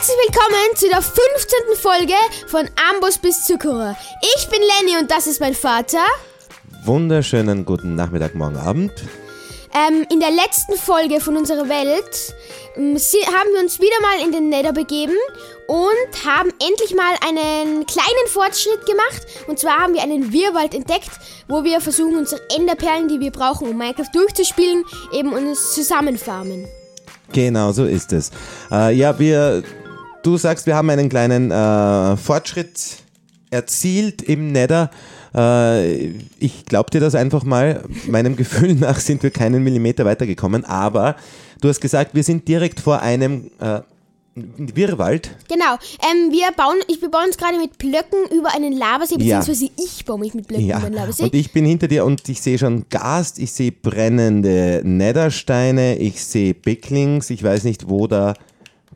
Herzlich willkommen zu der 15. Folge von Ambus bis Zuckerer. Ich bin Lenny und das ist mein Vater. Wunderschönen guten Nachmittag, morgen Abend. Ähm, in der letzten Folge von unserer Welt ähm, haben wir uns wieder mal in den Nether begeben und haben endlich mal einen kleinen Fortschritt gemacht. Und zwar haben wir einen Wirrwald entdeckt, wo wir versuchen, unsere Enderperlen, die wir brauchen, um Minecraft durchzuspielen, eben uns zusammenfarmen. Genau, so ist es. Äh, ja, wir, du sagst, wir haben einen kleinen äh, Fortschritt erzielt im Nether. Äh, ich glaube dir das einfach mal. Meinem Gefühl nach sind wir keinen Millimeter weitergekommen, aber du hast gesagt, wir sind direkt vor einem äh, Wirrwald. Genau, ähm, wir bauen, ich, wir bauen uns gerade mit Blöcken über einen Lavasee, Ja. beziehungsweise ich baue mich mit Blöcken Ja, über einen Lavasee. und ich bin hinter dir und ich sehe schon Gas, ich sehe brennende Nethersteine, ich sehe Bicklings, ich weiß nicht, wo da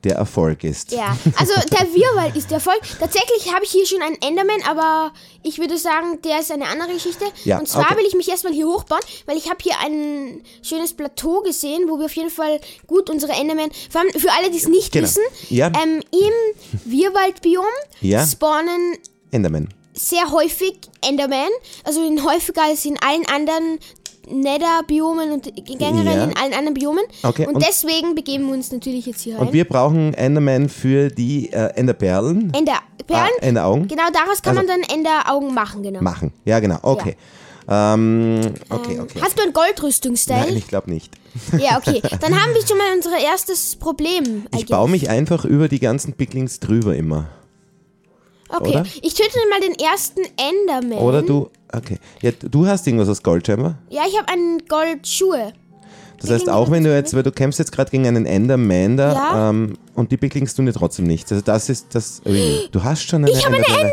der Erfolg ist. Ja, also der Wirrwald ist der Erfolg. Tatsächlich habe ich hier schon einen Enderman, aber ich würde sagen, der ist eine andere Geschichte. Ja, und zwar okay. will ich mich erstmal hier hochbauen, weil ich habe hier ein schönes Plateau gesehen, wo wir auf jeden Fall gut unsere Enderman, vor allem für alle, die es nicht Genau. wissen, Ja. ähm, im Wirrwaldbiom Ja. spawnen Enderman. sehr häufig Enderman, also häufiger als in allen anderen Nether-Biomen und generell Ja. in allen anderen Biomen. Okay, und, und- deswegen begeben wir uns natürlich jetzt hier rein. Und wir brauchen Enderman für die äh, Enderperlen. Enderperlen. Ah, Enderaugen. Genau, daraus kann Also- man dann Enderaugen machen, genau. Machen. Ja, genau. Okay. Ähm, okay, okay. Hast du ein Goldrüstungsstyle? Nein, ich glaube nicht. Ja, okay. Dann haben wir schon mal unser erstes Problem. Ich baue mich einfach über die ganzen Picklings drüber immer. Okay, oder? ich töte mal den ersten Enderman. Oder du, okay. Ja, du hast irgendwas aus Gold scheinbar. Ja, ich habe einen Goldschuhe. Das heißt, auch wenn du jetzt, weil du kämpfst jetzt gerade gegen einen Enderman da Ja. ähm, und die Picklings tun dir trotzdem nichts. Also das ist das. Ui, du hast schon eine Ich habe eine Enderperle.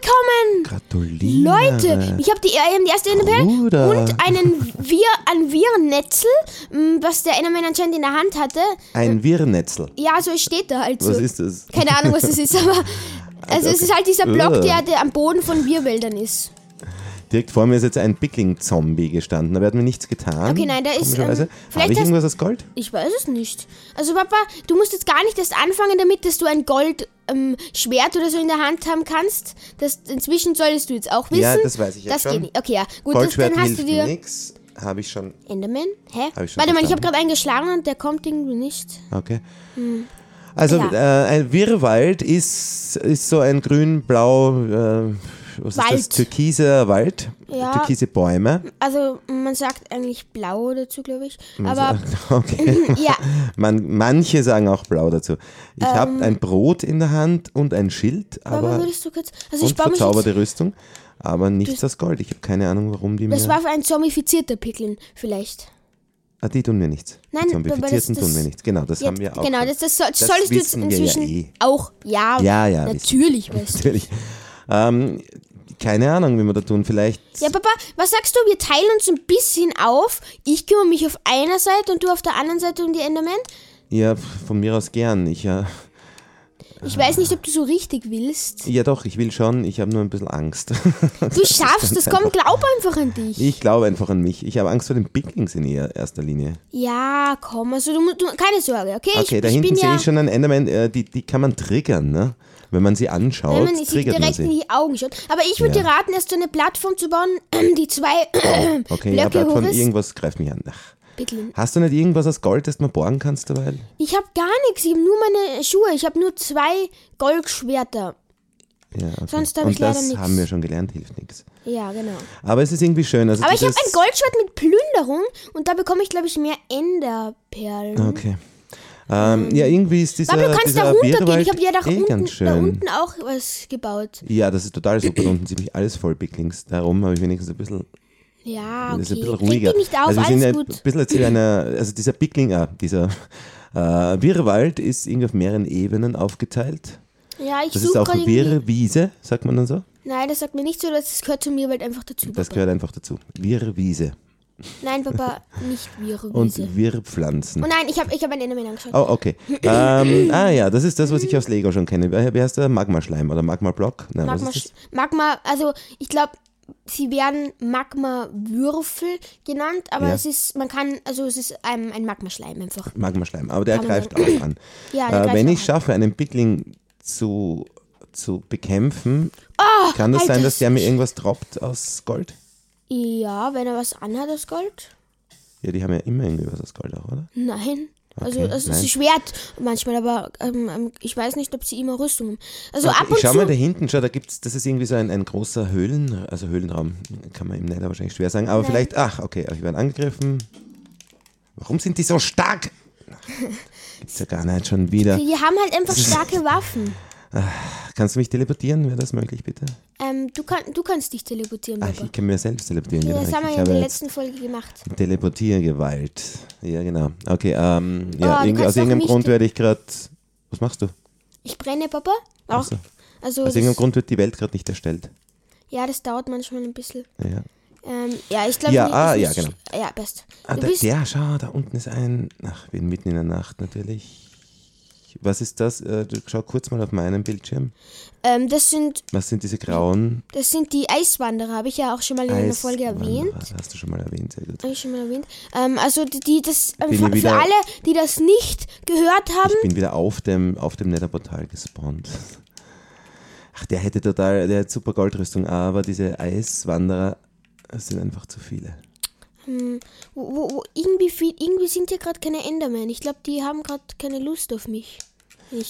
Bekommen. Gratuliere. Leute, ich habe die, äh, die erste Enderperle Bruder. und einen Wir, ein Virennetzel, m, was der Enderman anscheinend in der Hand hatte. Ein Wirrnetzel. Ja, so steht da halt so. Was ist das? Keine Ahnung, was das ist, aber also es ist halt dieser Block, Ugh. der, der am Boden von Wirwäldern ist. Direkt vor mir ist jetzt ein Pickling-Zombie gestanden. Da hat mir nichts getan. Okay, nein, da ist, ähm, vielleicht Habe ich irgendwas aus Gold? Ich weiß es nicht. Also Papa, du musst jetzt gar nicht erst anfangen damit, dass du ein Gold ähm, Schwert oder so in der Hand haben kannst. Das inzwischen solltest du jetzt auch wissen. Ja, das weiß ich jetzt Das schon. geht nicht. Okay, ja. Gut, das, dann hast du dir nix. Habe ich schon. Enderman? Hä? Hab ich schon Warte mal, ich habe gerade einen geschlagen und der kommt irgendwie nicht. Okay. Also Hm. Ja. äh, ein Wirrwald ist, ist so ein grün-blau, äh, was ist das? Wald. Türkiser Wald, Ja. türkise Bäume. Also man sagt eigentlich blau dazu, glaube ich. Also, Aber okay. ja, Man, manche sagen auch blau dazu. Ich habe ein Brot in der Hand und ein Schild, aber aber würdest du kurz. Also ich und jetzt, verzauberte Rüstung, aber nichts aus Gold. Ich habe keine Ahnung, warum die Das mir. war für ein zombifizierter Pickeln vielleicht. Ah, die tun mir nichts. Nein, die aber das- Zombifizierten das- tun mir nichts. Genau, das Ja, haben wir auch. genau, das, das, soll, solltest du jetzt wir ja inzwischen eh. auch. Ja, Ja, ja, natürlich weißt du. Natürlich. Ähm, keine Ahnung, wie wir da tun. Vielleicht. Ja, Papa, was sagst du? Wir teilen uns ein bisschen auf. Ich kümmere mich auf einer Seite und du auf der anderen Seite um die Enderman. Ja, von mir aus gern. Ich, äh, Ich weiß nicht, ob du so richtig willst. ja, doch, ich will schon. Ich habe nur ein bisschen Angst. Du schaffst es, komm, glaub einfach an dich. Ich glaube einfach an mich. Ich habe Angst vor den Picklings in erster Linie. Ja, komm, also du, du keine Sorge, okay? Okay, ich, da ich hinten sehe ja, ich schon einen Enderman. Äh, die, die kann man triggern, ne? Wenn man sie anschaut, wenn man sie triggert man direkt in sie. die Augen schaut. Aber ich würde Ja. dir raten, erst so eine Plattform zu bauen, die zwei Okay, ja, Blöcke bleibt hoch von ist. irgendwas greift mich an. Ach. Pickeln. Hast du nicht irgendwas aus Gold, das du mal borgen kannst dabei? Ich habe gar nichts, ich habe nur meine Schuhe. Ich habe nur zwei Goldschwerter. Ja, okay. Sonst hab Und ich leider das nix. haben wir schon gelernt, hilft nichts. Ja, genau. Aber es ist irgendwie schön. Also Aber ich habe ein Goldschwert mit Plünderung und da bekomme ich, glaube ich, mehr Enderperlen. Okay. Ähm, ja, irgendwie ist dieser, Aber du kannst da runtergehen. Ich habe ja da, eh unten, da unten auch was gebaut. Ja, das ist total super. Da unten ziemlich alles voll Picklings. Darum habe ich wenigstens ein bisschen, Ja, das ist ein okay. bisschen ruhiger. nicht auf, also wir sind alles ein gut. bisschen jetzt in einer, also dieser Pickling, ah, dieser äh, Wirrwald ist irgendwie auf mehreren Ebenen aufgeteilt. Ja, ich Das ist auch wirre Wiese, sagt man dann so. Nein, das sagt mir nicht so, das gehört zu mir halt einfach dazu. Das gehört einfach dazu. Wirre Wiese Nein, Papa, nicht Wiese. und Wirrpflanzen. Oh nein, ich habe ich hab einen Enderman angeschaut. Oh, okay. ähm, ah ja, das ist das, was ich aus Lego schon kenne. Wie heißt der? Magma-Schleim oder Magma-Block? Magma? Magma, also ich glaube, sie werden Magma-Würfel genannt, aber Ja. es ist, man kann, also es ist ein, ein Magmaschleim einfach. Magmaschleim, aber der Kann greift auch an. Ja, der äh, greift wenn ich schaffe, einen Pickling zu, zu bekämpfen, Oh, kann das sein, Alter, dass der mir irgendwas droppt aus Gold? Ja, wenn er was anhat aus Gold? Ja, die haben ja immer irgendwie was aus Gold auch, oder? Nein. Also, Okay, also nein. es ist Schwert manchmal, aber ähm, ähm, ich weiß nicht, ob sie immer Rüstung haben. Also Okay, ab und ich schau mal da hinten, schau, da gibt's, das ist irgendwie so ein, ein großer Höhlen, also Höhlenraum, kann man im Nether wahrscheinlich schwer sagen, aber vielleicht, ach, okay, ich werde angegriffen. Warum sind die so stark? Gibt's ja gar nicht schon wieder. Die haben halt einfach starke Waffen. Kannst du mich teleportieren? Wäre das möglich, bitte? Ähm, du, kann, du kannst dich teleportieren, Ach, Papa. ich kann mir selbst teleportieren. Ja, genau. das haben wir ja in der letzten Folge gemacht. Teleportiergewalt. Ja, genau. Okay, ähm, ja, Oh, irgendwie, aus irgendeinem Grund werde ich gerade. Was machst du? Ich brenne, Papa. Auch. so. Also, Aus irgendeinem Grund wird die Welt gerade nicht erstellt. ja, das dauert manchmal ein bisschen. Ja, Ähm, ja, ich glaube. Ja, nicht- ah, ja, genau. Ja, best. ah, da, bist, der, schau, da unten ist ein. Ach, bin mitten in der Nacht natürlich. Was ist das? Äh, schau kurz mal auf meinen Bildschirm. ähm, das sind, Was sind diese grauen das sind die Eiswanderer, habe ich ja auch schon mal in einer Folge erwähnt. Hast du schon mal erwähnt, sehr gut. Habe ich schon mal erwähnt. Ähm, also die, die das ähm, für, wieder- für alle, die das nicht gehört haben, Ich bin wieder auf dem, auf dem Netherportal gespawnt. Ach, der hätte total, der hat super Goldrüstung, aber diese Eiswanderer sind einfach zu viele. Wo, wo, wo irgendwie, viel, irgendwie sind hier gerade keine Endermen. Ich glaube, die haben gerade keine Lust auf mich.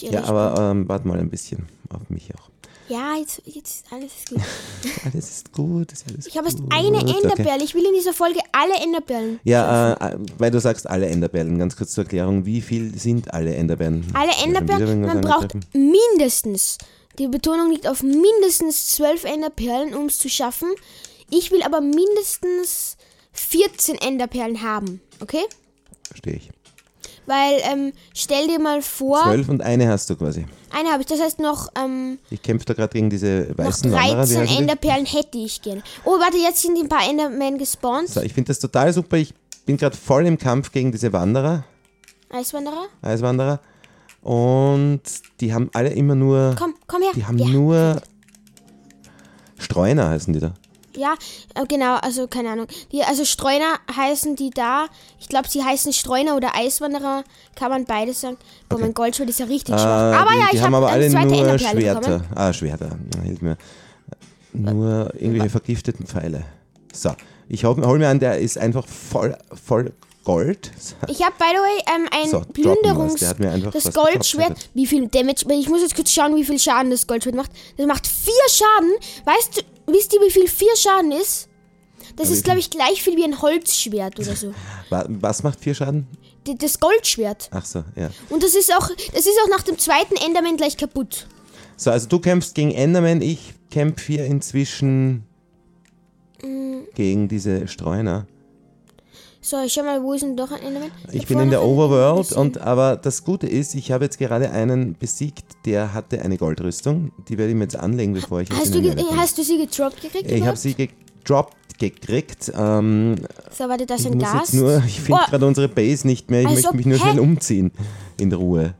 Ja, aber ähm, warte mal ein bisschen auf mich auch. Ja, jetzt, jetzt ist alles gut. Alles ist gut, ist alles Ich habe erst gut. eine okay. Enderperle. Ich will in dieser Folge alle Enderperlen. Ja, äh, äh, weil du sagst alle Enderperlen, ganz kurz zur Erklärung, wie viel sind alle Enderperlen? Alle Enderperlen, man braucht mindestens, die Betonung liegt auf mindestens zwölf Enderperlen, um es zu schaffen. Ich will aber mindestens 14 Enderperlen haben, okay? Verstehe ich. Weil, ähm, stell dir mal vor, Zwölf und eine hast du quasi. eine habe ich, das heißt noch, ähm, Ich kämpfe da gerade gegen diese noch weißen Wanderer. Wie 13 heißen die? Enderperlen hätte ich gerne. Oh, warte, jetzt sind ein paar Endermen gespawnt. So, ich finde das total super. Ich bin gerade voll im Kampf gegen diese Wanderer, Eiswanderer, Eiswanderer. Und die haben alle immer nur. komm, komm her. Die haben ja. nur. Streuner heißen die da. Ja, äh, genau, also keine Ahnung. Die, also Streuner heißen die da. Ich glaube, sie heißen Streuner oder Eiswanderer. Kann man beides sagen. Boah, Okay. mein Goldschwert ist ja richtig Äh, schwach. Aber die, ja, ich habe aber eine alle zweite nur Schwerter. bekommen. Ah, Schwerter. Hilf mir. Nur irgendwelche vergifteten Pfeile. So, ich hol, hol mir an, der ist einfach voll, voll Gold. Ich habe, by the way, ähm, ein So, Plünderungs... das Goldschwert. Wie viel Damage... Ich muss jetzt kurz schauen, wie viel Schaden das Goldschwert macht. Das macht vier Schaden. Weißt du, wisst ihr, wie viel vier Schaden ist? Das ist, glaube ich, gleich viel wie ein Holzschwert oder so. Wa- Was macht vier Schaden? D- Das Goldschwert. Ach so, ja. Und das ist auch, das ist auch nach dem zweiten Enderman gleich kaputt. So, also du kämpfst gegen Enderman, ich kämpfe hier inzwischen gegen diese Streuner. So, ich schau mal, wo ist denn doch ein Enderman? Ich hab bin vorhin in der noch einen Overworld gesehen. und aber das Gute ist, ich habe jetzt gerade einen besiegt, der hatte eine Goldrüstung. Die werde ich mir jetzt anlegen, bevor ich Hast du, ge- hast du sie gedroppt gekriegt? Ich habe sie gedroppt gekriegt. Ähm, So, warte, das ist ich ein muss Gas. nur, ich finde Oh. gerade unsere Base nicht mehr. Ich Als möchte mich nur hä? schnell umziehen in Ruhe.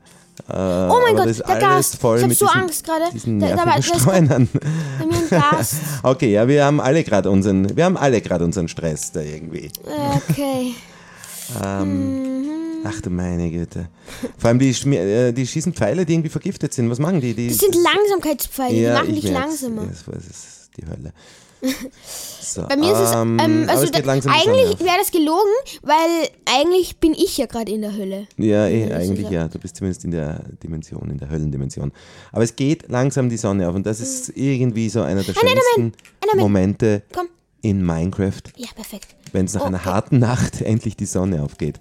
Äh, Oh mein Gott, das der Gast. voll Ich hab so diesen, Angst gerade. diesen Da- da war- Streunern. Okay, ja, wir haben alle gerade unseren, wir haben alle gerade unseren Stress da irgendwie. Okay. Ach du meine Güte. Vor allem die, schmi- äh, die schießen Pfeile, die irgendwie vergiftet sind. Was machen die? die Das sind Langsamkeitspfeile, die machen dich langsamer. Ja, Das das ist die Hölle. So, Bei mir ist es, ähm, ähm, also es da, eigentlich wäre das gelogen, weil eigentlich bin ich ja gerade in der Hölle. Ja, eh, eigentlich ja. Du bist zumindest in der Dimension, in der Höllendimension. Aber es geht langsam die Sonne auf und das ist irgendwie so einer der schönsten Enderman! Momente Komm. in Minecraft, Ja, perfekt. wenn es nach Oh, einer okay. harten Nacht endlich die Sonne aufgeht.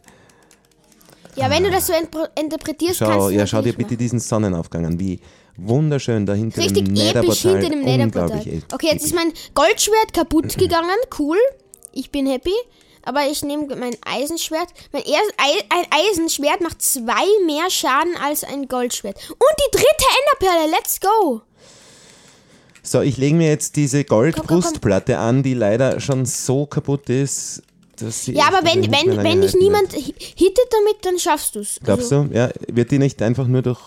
Ja, wenn du das so interpretierst, kannst Schau, du ja, schau dir bitte diesen Sonnenaufgang an, wie wunderschön da hinter Richtig dem episch hinter dem Netherportal. Okay, jetzt ist mein Goldschwert kaputt gegangen. Cool. Ich bin happy. Aber ich nehme mein Eisenschwert. Mein er Ei- ein Eisenschwert macht zwei mehr Schaden als ein Goldschwert. Und die dritte Enderperle. Let's go. So, ich lege mir jetzt diese. Goldbrustplatte an, die leider schon so kaputt ist, dass sie Ja, aber wenn, wenn, wenn dich niemand hi- hittet damit, dann schaffst Also, du es. Glaubst du? Ja, wird die nicht einfach nur durch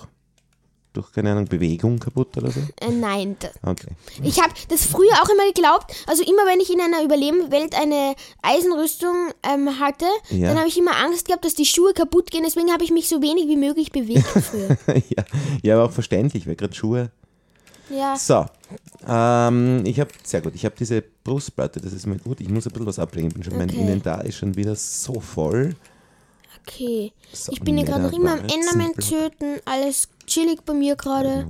durch, keine Ahnung, Bewegung kaputt oder so? Äh, nein. Okay. Ich habe das früher auch immer geglaubt. Also immer wenn ich in einer Überlebenswelt eine Eisenrüstung ähm, hatte, Ja. dann habe ich immer Angst gehabt, dass die Schuhe kaputt gehen. Deswegen habe ich mich so wenig wie möglich bewegt früher. ja, ja, aber auch verständlich, weil gerade Schuhe. Ja. So, ähm, ich habe, sehr gut, ich habe diese Brustplatte, das ist mir gut. Ich muss ein bisschen was. Ich bin schon, Mein Okay. Inventar ist schon wieder so voll. Okay. So, Ich bin ja gerade noch immer am Enderman Netherwarzenblock. töten. Alles chillig bei mir gerade.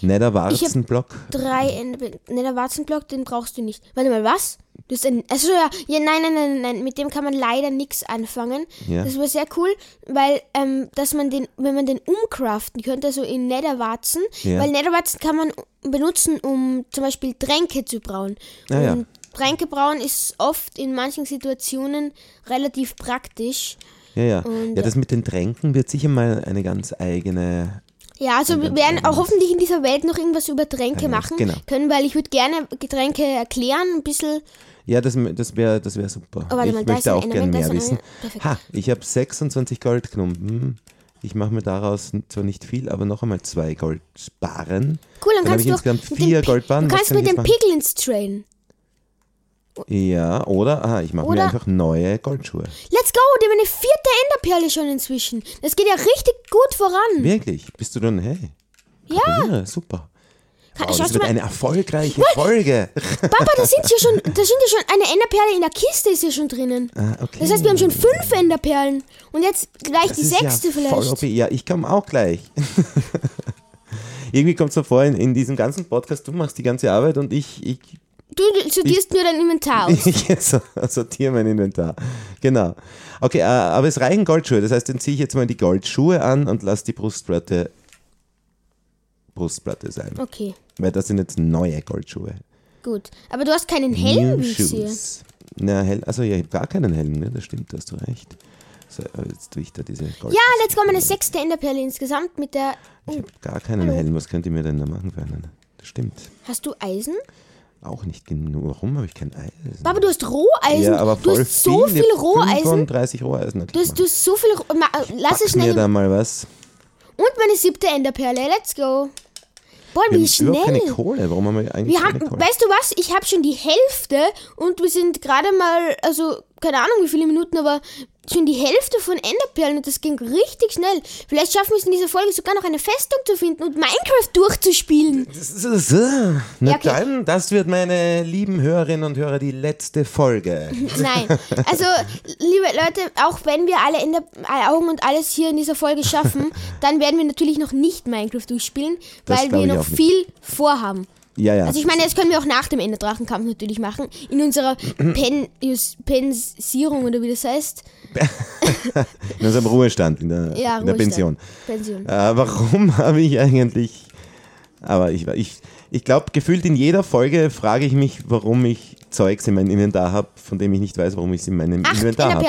Netherwarzenblock. Drei Enderman. Ne, der Warzenblock, den brauchst du nicht. Warte mal, was? Du hast ein. Achso, ja. ja. Nein, nein, nein, nein. Mit dem kann man leider nichts anfangen. Ja. Das wäre sehr cool, weil, ähm, dass man den, wenn man den umcraften könnte, also in Netherwarzen, Ja. weil Netherwarzen kann man benutzen, um zum Beispiel Tränke zu brauen. Ah, ja. Tränke brauen ist oft in manchen Situationen relativ praktisch. Ja, ja. Und, ja, das mit den Tränken wird sicher mal eine ganz eigene. Ja, also wir werden auch hoffentlich in dieser Welt noch irgendwas über Tränke Ja, machen genau. können, weil ich würde gerne Getränke erklären, ein bisschen. Ja, das, das wäre das wär super. Oh, warte ich mal, möchte auch gerne mehr wissen. Ha, ich habe 26 Goldklumpen. Ich mache mir daraus zwar nicht viel, aber noch einmal zwei Goldbarren. Cool, dann, Dann kannst ich du insgesamt mit vier dem, Goldbarren. Du kannst kann mit jetzt Piglins trainen. Ja, oder? Aha, ich mache mir einfach neue Goldschuhe. Let's go, die haben eine vierte Enderperle schon inzwischen. Das geht ja richtig gut voran. Wirklich? Bist du dann, hey? Ja. super. Kann, Wow, das wird eine erfolgreiche Folge. Papa, da sind ja schon, da sind ja schon eine Enderperle in der Kiste ist ja schon drinnen. Ah, okay. Das heißt, wir haben schon fünf Enderperlen. Und jetzt gleich Das die sechste ja vielleicht. Voll OP. Ja, ich komme auch gleich. Irgendwie kommt es so vor, in, in diesem ganzen Podcast, du machst die ganze Arbeit und ich, ich, Du sortierst nur dein Inventar aus. ich so, sortiere mein Inventar. Genau. Okay, äh, aber es reichen Goldschuhe. Das heißt, dann ziehe ich jetzt mal die Goldschuhe an und lasse die Brustplatte Brustplatte sein. Okay, Weil das sind jetzt neue Goldschuhe. gut. Aber du hast keinen Helm, New wie ich sehe. Shoes. Na, Hel also ja, ich habe gar keinen Helm, ne? Das stimmt, da hast du recht. So, jetzt tue ich da diese Gold. Ja, let's go, meine sechste Enderperle insgesamt mit der... Ich habe gar keinen Helm. Was könnt ihr mir denn da machen für einen? Das stimmt. Hast du Eisen? Auch nicht genug. Warum habe ich kein Eisen? Papa, du hast Roheisen. ja, aber du voll hast so viel. viel Roheisen. 35 Roheisen. Du hast, du hast so viel... Ro Ma, lass es schnell... da mal was. Und meine siebte Enderperle, let's go. Boah, Wir wie haben überhaupt keine schnell. Kohle. Warum haben wir eigentlich Wir haben, keine Kohle? weißt du was, ich habe schon die Hälfte und wir sind gerade mal, also keine Ahnung wie viele Minuten, aber schon die Hälfte von Enderperlen und das ging richtig schnell. Vielleicht schaffen wir es in dieser Folge sogar noch eine Festung zu finden und Minecraft durchzuspielen. Na Ja, okay. dann, das wird meine lieben Hörerinnen und Hörer die letzte Folge. Nein, also liebe Leute, auch wenn wir alle Ender Augen und alles hier in dieser Folge schaffen, dann werden wir natürlich noch nicht Minecraft durchspielen, weil wir noch viel vorhaben. Ja, ja. Also ich meine, das können wir auch nach dem Enderdrachenkampf natürlich machen. In unserer Pen Pensierung oder wie das heißt. in unserem Ruhestand, in der, Ja, in der. Pension. Pension. Äh, warum habe ich eigentlich. Aber ich, ich, ich glaube, gefühlt in jeder Folge frage ich mich, warum ich Zeugs in meinem Inventar habe, von dem ich nicht weiß, warum ich es in meinem Acht Inventar habe.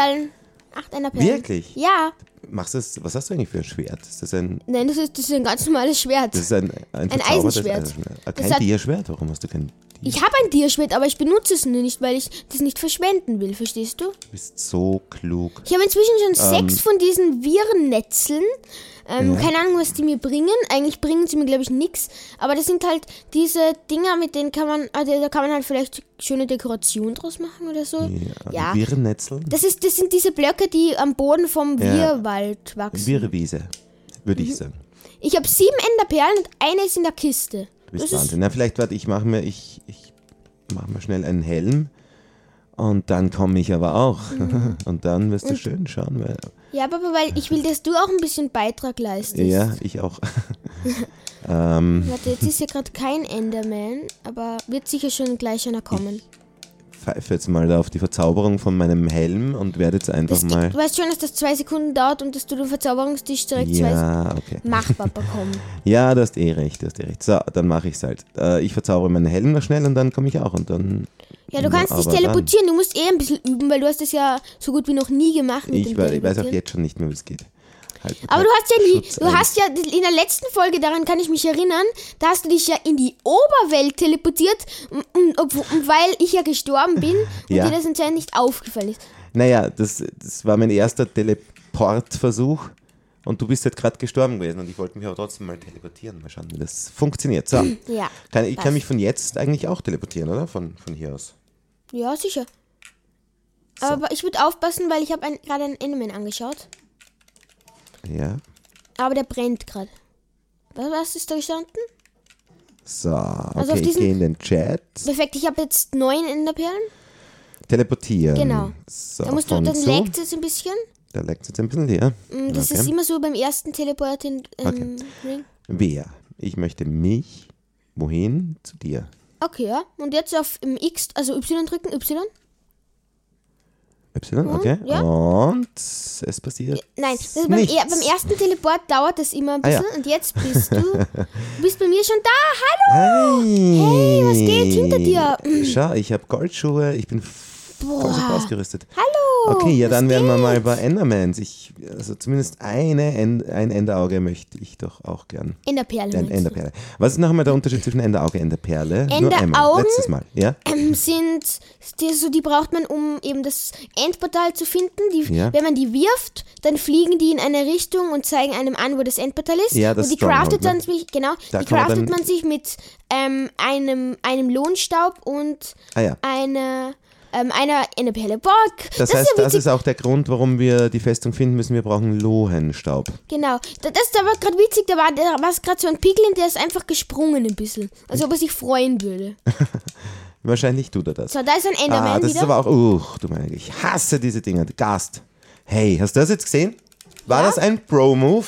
Acht Enderperlen. Wirklich? Ja. Machst du das, was hast du eigentlich für ein Schwert? Ist das ein, Nein, das ist, das ist ein ganz normales Schwert. das ist ein, ein, Ein Eisenschwert. Eisenschwert. Ah, Kein hat- Dierschwert? Warum hast du kein? Ich habe ein Tierschwert, aber ich benutze es nur nicht, weil ich das nicht verschwenden will, verstehst du? Du bist so klug. Ich habe inzwischen schon Ähm. sechs von diesen Virennetzeln. Ähm, Keine Ahnung, was die mir bringen. Eigentlich bringen sie mir, glaube ich, nichts. Aber das sind halt diese Dinger, mit denen kann man, also da kann man halt vielleicht schöne Dekoration draus machen oder so. Ja. Virennetzel? Das, ist, das sind diese Blöcke, die am Boden vom Ja. Wirrwald wachsen. Wirrewiese, würde Mhm. ich sagen. Ich habe sieben Enderperlen und eine ist in der Kiste. Du bist Wahnsinn. Na, vielleicht warte, ich mache mir, ich, ich mach mir schnell einen Helm und dann komme ich aber auch. Mhm. Und dann wirst du schön schauen, weil ja, Papa, weil ich will, dass du auch ein bisschen Beitrag leistest. ja, ich auch. ähm, Warte, jetzt ist hier gerade kein Enderman, aber wird sicher schon gleich einer kommen. Pfeife jetzt mal da auf die Verzauberung von meinem Helm und werde jetzt einfach Das, mal. du weißt schon, dass das zwei Sekunden dauert und dass du den Verzauberungstisch direkt zwei Ja, okay. Mach, Papa, komm. Ja, du hast eh recht, du hast eh recht. So, dann mache ich es halt. Äh, ich verzaubere meinen Helm noch schnell und dann komme ich auch und dann. Ja, du kannst dich teleportieren. Du musst eh ein bisschen üben, weil du hast das ja so gut wie noch nie gemacht Ich, dem wei- ich weiß auch jetzt schon nicht mehr, wie es geht. Halt, Aber halt du hast ja nie, du hast ja in der letzten Folge, daran kann ich mich erinnern, da hast du dich ja in die Oberwelt teleportiert, und, und, obwo- und weil ich ja gestorben bin und Ja. dir das anscheinend nicht aufgefallen ist. Naja, das, das war mein erster Teleportversuch und du bist jetzt gerade gestorben gewesen und ich wollte mich aber trotzdem mal teleportieren. Mal schauen, wie das funktioniert. So, Ja. kann, ich kann mich von jetzt eigentlich auch teleportieren, oder? Von, von hier aus. Ja, sicher. Aber ich würde aufpassen, weil ich habe gerade einen Enderman angeschaut. Ja. Aber der brennt gerade. Was, ist da gestanden? So, okay, Also auf ich gehe in den Chat. Perfekt, ich habe jetzt neun Enderperlen. Teleportieren. Genau. So, Da musst du, dann so. laggt es ein bisschen. Da leckt es jetzt ein bisschen leer. Mm, Das Okay. ist immer so beim ersten Teleport in ähm, Okay. Ring. Wer? Ich möchte mich. Wohin? Zu dir. Okay, ja. Und jetzt auf im X, also Y drücken, Y. Y, okay. ja. Und es passiert. Nein, ist beim, nichts. er, beim ersten Teleport dauert das immer ein Ah, ja. bisschen. Und jetzt bist du, du bist bei mir schon da. Hallo! Hey, was geht hinter dir? Schau, ich habe Goldschuhe, ich bin voll super ausgerüstet. Hallo! Okay, ja, dann werden wir mal bei Endermans. Ich, also zumindest eine End, ein Enderauge möchte ich doch auch gern. Enderperle. Du? Enderperle. Was ist noch einmal der Unterschied zwischen Enderauge und Enderperle? Nur einmal. Enderaugen? Letztes Mal, ja? Ähm, sind die, so, die braucht man, um eben das Endportal zu finden. Die, Ja. Wenn man die wirft, dann fliegen die in eine Richtung und zeigen einem an, wo das Endportal ist. Ja, das und die craftet ne? dann sich, genau, Da die man craftet dann- man sich mit ähm, einem, einem Lohnstaub und Ah ja. einer, ähm, einer Enderperle. Bock! Das, heißt, ist das ist auch der Grund, warum wir die Festung finden müssen. Wir brauchen Lohenstaub. Genau. Da- Das ist aber gerade witzig, da war, da war gerade so ein Piglin, der ist einfach gesprungen ein bisschen. Als ob er sich freuen würde. Wahrscheinlich tut er das. So, da ist ein Enderman Ah, das wieder. ist aber auch. Uch, du meine, ich hasse diese Dinger. Gast. Hey, hast du das jetzt gesehen? War Ja. das ein Pro-Move?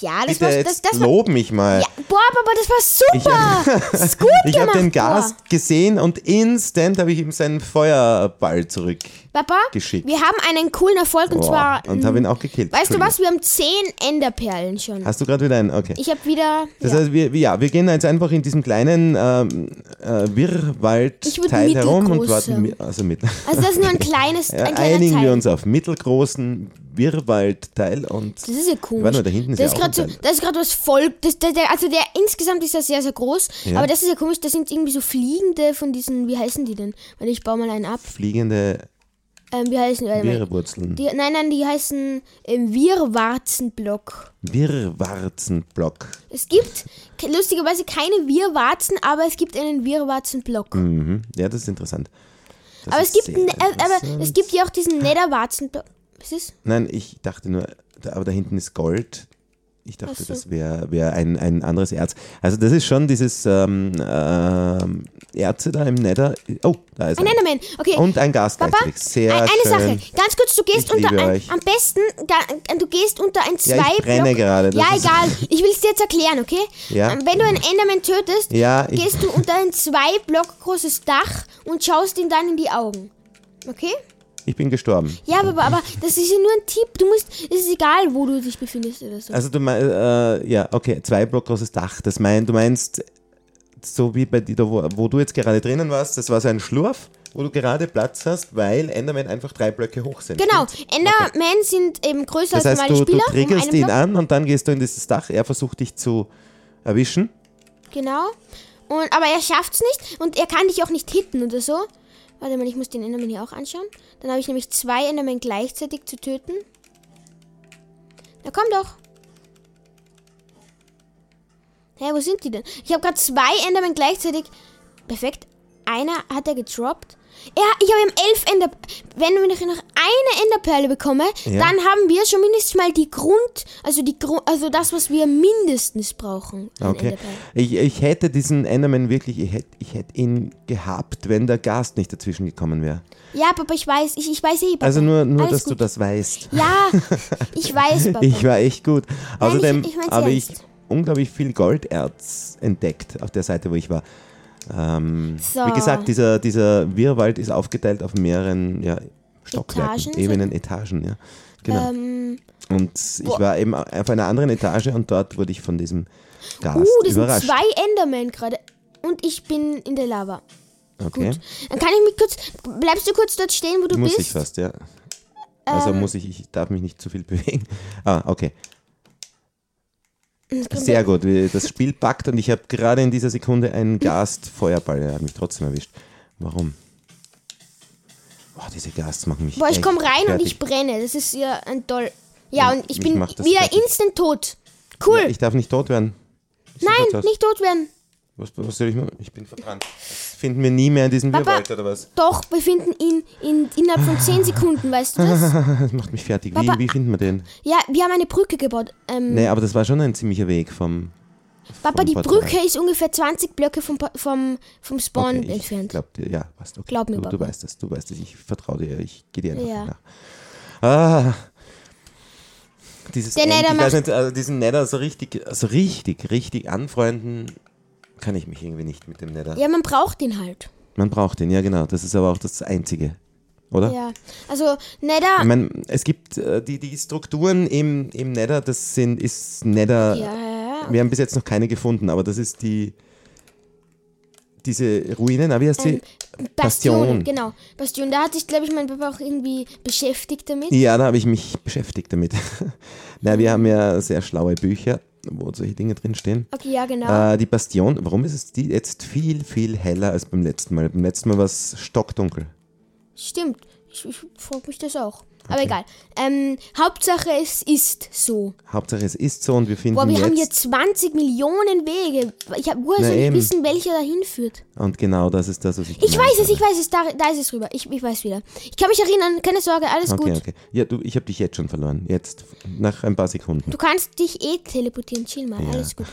Ja, das Bitte war, das, das war, lob mich mal. ja, boah, aber das war super. das ist gut Ich habe den Gast boah. gesehen und instant habe ich ihm seinen Feuerball zurück. Papa, geschickt. wir haben einen coolen Erfolg und Boah, zwar. und habe ihn auch gekillt. Weißt du was? Wir haben zehn Enderperlen schon. Hast du gerade wieder einen? Okay. Ich habe wieder. Das ja. heißt, wir, ja, wir gehen jetzt einfach in diesem kleinen ähm, äh, Ich Wirrwaldteil herum und warten. Also mit, also das ist nur ein kleines, ein kleiner einigen Teil. wir uns auf mittelgroßen Wirrwaldteil und Das ist ja komisch. Warte mal, da hinten ist das ja ist auch so, das ist gerade was voll. Das, der, der, also der insgesamt ist ja sehr, sehr groß. Ja. Aber das ist ja komisch. Das sind irgendwie so fliegende von diesen. Wie heißen die denn? Weil ich baue mal einen ab. fliegende Ähm, wie heißen mal. Wirrwurzeln. die? Nein, nein, die heißen ähm, Wirrwarzenblock. Wirrwarzenblock. Es gibt lustigerweise keine Wirrwarzen, aber es gibt einen Wirrwarzenblock. Mhm. Ja, das ist interessant. Das aber ist es gibt, äh, aber es gibt ja auch diesen Netherwarzenblock. Was ist? Nein, ich dachte nur, da, aber da hinten ist Gold. Ich dachte, Ach so. das wäre wär ein, ein anderes Erz. Also das ist schon dieses ähm, ähm, Erze da im Nether. Oh, da ist Ein er. Enderman. Okay. Und ein Gas Papa, gleichzeitig. Sehr ein- eine schön. Sache, ganz kurz, du gehst Ich unter ein, am besten, ga- du gehst unter ein zwei Ja, ich brenne Block. gerade, das Ja, egal, ich will es dir jetzt erklären, okay? Ja. Ähm, Wenn du einen Enderman tötest, Ja, gehst du unter ein zwei Block großes Dach und schaust ihm dann in die Augen. Okay? Ich bin gestorben. Ja, aber, aber das ist ja nur ein Tipp. Du musst, es ist egal, wo du dich befindest oder so. Also du meinst, äh, ja, okay, zwei Block großes Dach. Das mein, du meinst, so wie bei dir, wo, wo du jetzt gerade drinnen warst, das war so ein Schlurf, wo du gerade Platz hast, weil Enderman einfach drei Blöcke hoch sind. Genau, Stimmt's? Endermen sind eben größer Das als heißt, normale du, du Spieler. um triggerst einen ihn Block. an und dann gehst du in dieses Dach. Er versucht dich zu erwischen. Genau. Und, aber er schafft's nicht und er kann dich auch nicht hitten oder so. Warte mal, ich muss den Enderman hier auch anschauen. Dann habe ich nämlich zwei Endermen gleichzeitig zu töten. Na komm doch. Hä, wo sind die denn? Ich habe gerade zwei Endermen gleichzeitig. Perfekt. Einer hat er gedroppt. Ja, ich habe elf Ender... Wenn wir noch eine Enderperle bekomme, Ja. dann haben wir schon mindestens mal die Grund... Also die Grund... Also das, was wir mindestens brauchen. Okay. Ich, ich hätte diesen Enderman wirklich, ich hätte, ich hätte ihn gehabt, wenn der Gast nicht dazwischen gekommen wäre. Ja, Papa, ich weiß, ich, ich weiß eh, Papa. Also nur, nur Alles dass du gut. das weißt. Ja, ich weiß, Papa. Ich war echt gut. Außerdem ich- ich mein's habe ich unglaublich viel Golderz entdeckt auf der Seite, wo ich war. Ähm, So. Wie gesagt, dieser, dieser Wirrwald ist aufgeteilt auf mehreren ja, Stockwerken, Etagen, Ebenen, Etagen. Ja. Genau. ähm, und ich boah. war eben auf einer anderen Etage und dort wurde ich von diesem Gast uh, das sind überrascht. zwei Endermen gerade. Und ich bin in der Lava. okay. Dann kann ich mich kurz. Bleibst du kurz dort stehen, wo du Muss bist? ich fast, ja. Also Ähm. muss ich, ich darf mich nicht zu viel bewegen. Ah, okay. Sehr gut. Das Spiel packt und ich habe gerade in dieser Sekunde einen Gastfeuerball. Er hat mich trotzdem erwischt. Warum? Boah, diese Gasts machen mich. Boah, ich komme rein und fertig. ich brenne. Das ist ja ein toll. Ja, Und und ich bin wieder fertig. instant tot. Cool. Ja, ich darf nicht tot werden. Nein, nicht tot werden. Was, was soll ich machen? Ich bin verbrannt. Das finden wir nie mehr in diesem Papa. Bierwald oder was? Doch, wir finden ihn in, innerhalb von 10 Sekunden, weißt du das? Das macht mich fertig. Wie, Papa. wie finden wir den? Ja, wir haben eine Brücke gebaut. Ähm, Nee, aber das war schon ein ziemlicher Weg vom. Papa, vom die Portal. Brücke ist ungefähr 20 Blöcke vom, vom, vom Spawn Okay, ich entfernt. Glaub dir, ja, passt. Okay. Glaub mir, du, du Papa. weißt das, du weißt das. Ich vertraue dir, ich gehe dir einfach Ja. nach. Ah. Dieses Der End, Nether ich weiß nicht, also diesen Nether so richtig, so richtig, richtig anfreunden kann ich mich irgendwie nicht mit dem Nether. Ja, man braucht ihn halt. Man braucht den, ja genau. Das ist aber auch das Einzige, oder? Ja. Also, Nether. Ich meine, es gibt äh, die, die Strukturen im, im Nether, das sind, ist Nether. Ja, ja, ja. Wir haben bis jetzt noch keine gefunden, aber das ist die. Diese Ruinen, aber wie heißt sie? Ähm, Bastion, Bastion. genau. Bastion, da hat sich, glaube ich, mein Papa auch irgendwie beschäftigt damit. Ja, da habe ich mich beschäftigt damit. Na, wir haben ja sehr schlaue Bücher, wo solche Dinge drinstehen. Okay, ja, genau. Äh, die Bastion, warum ist es die jetzt viel, viel heller als beim letzten Mal? Beim letzten Mal war es stockdunkel. Stimmt. Ich, ich frage mich das auch. Aber egal. Ähm, Hauptsache, es ist so. Hauptsache es ist so und wir finden Boah, wir jetzt. haben hier 20 Millionen Wege. Ich hab, woher soll ich wissen, welcher dahin führt? und genau das ist das, was ich Ich weiß es, habe. ich weiß es, da, da ist es rüber. Ich, ich weiß wieder. Ich kann mich erinnern, keine Sorge, alles Okay, gut. okay. Ja, du, ich habe dich jetzt schon verloren. Jetzt, nach ein paar Sekunden. Du kannst dich eh teleportieren, chill mal, alles gut.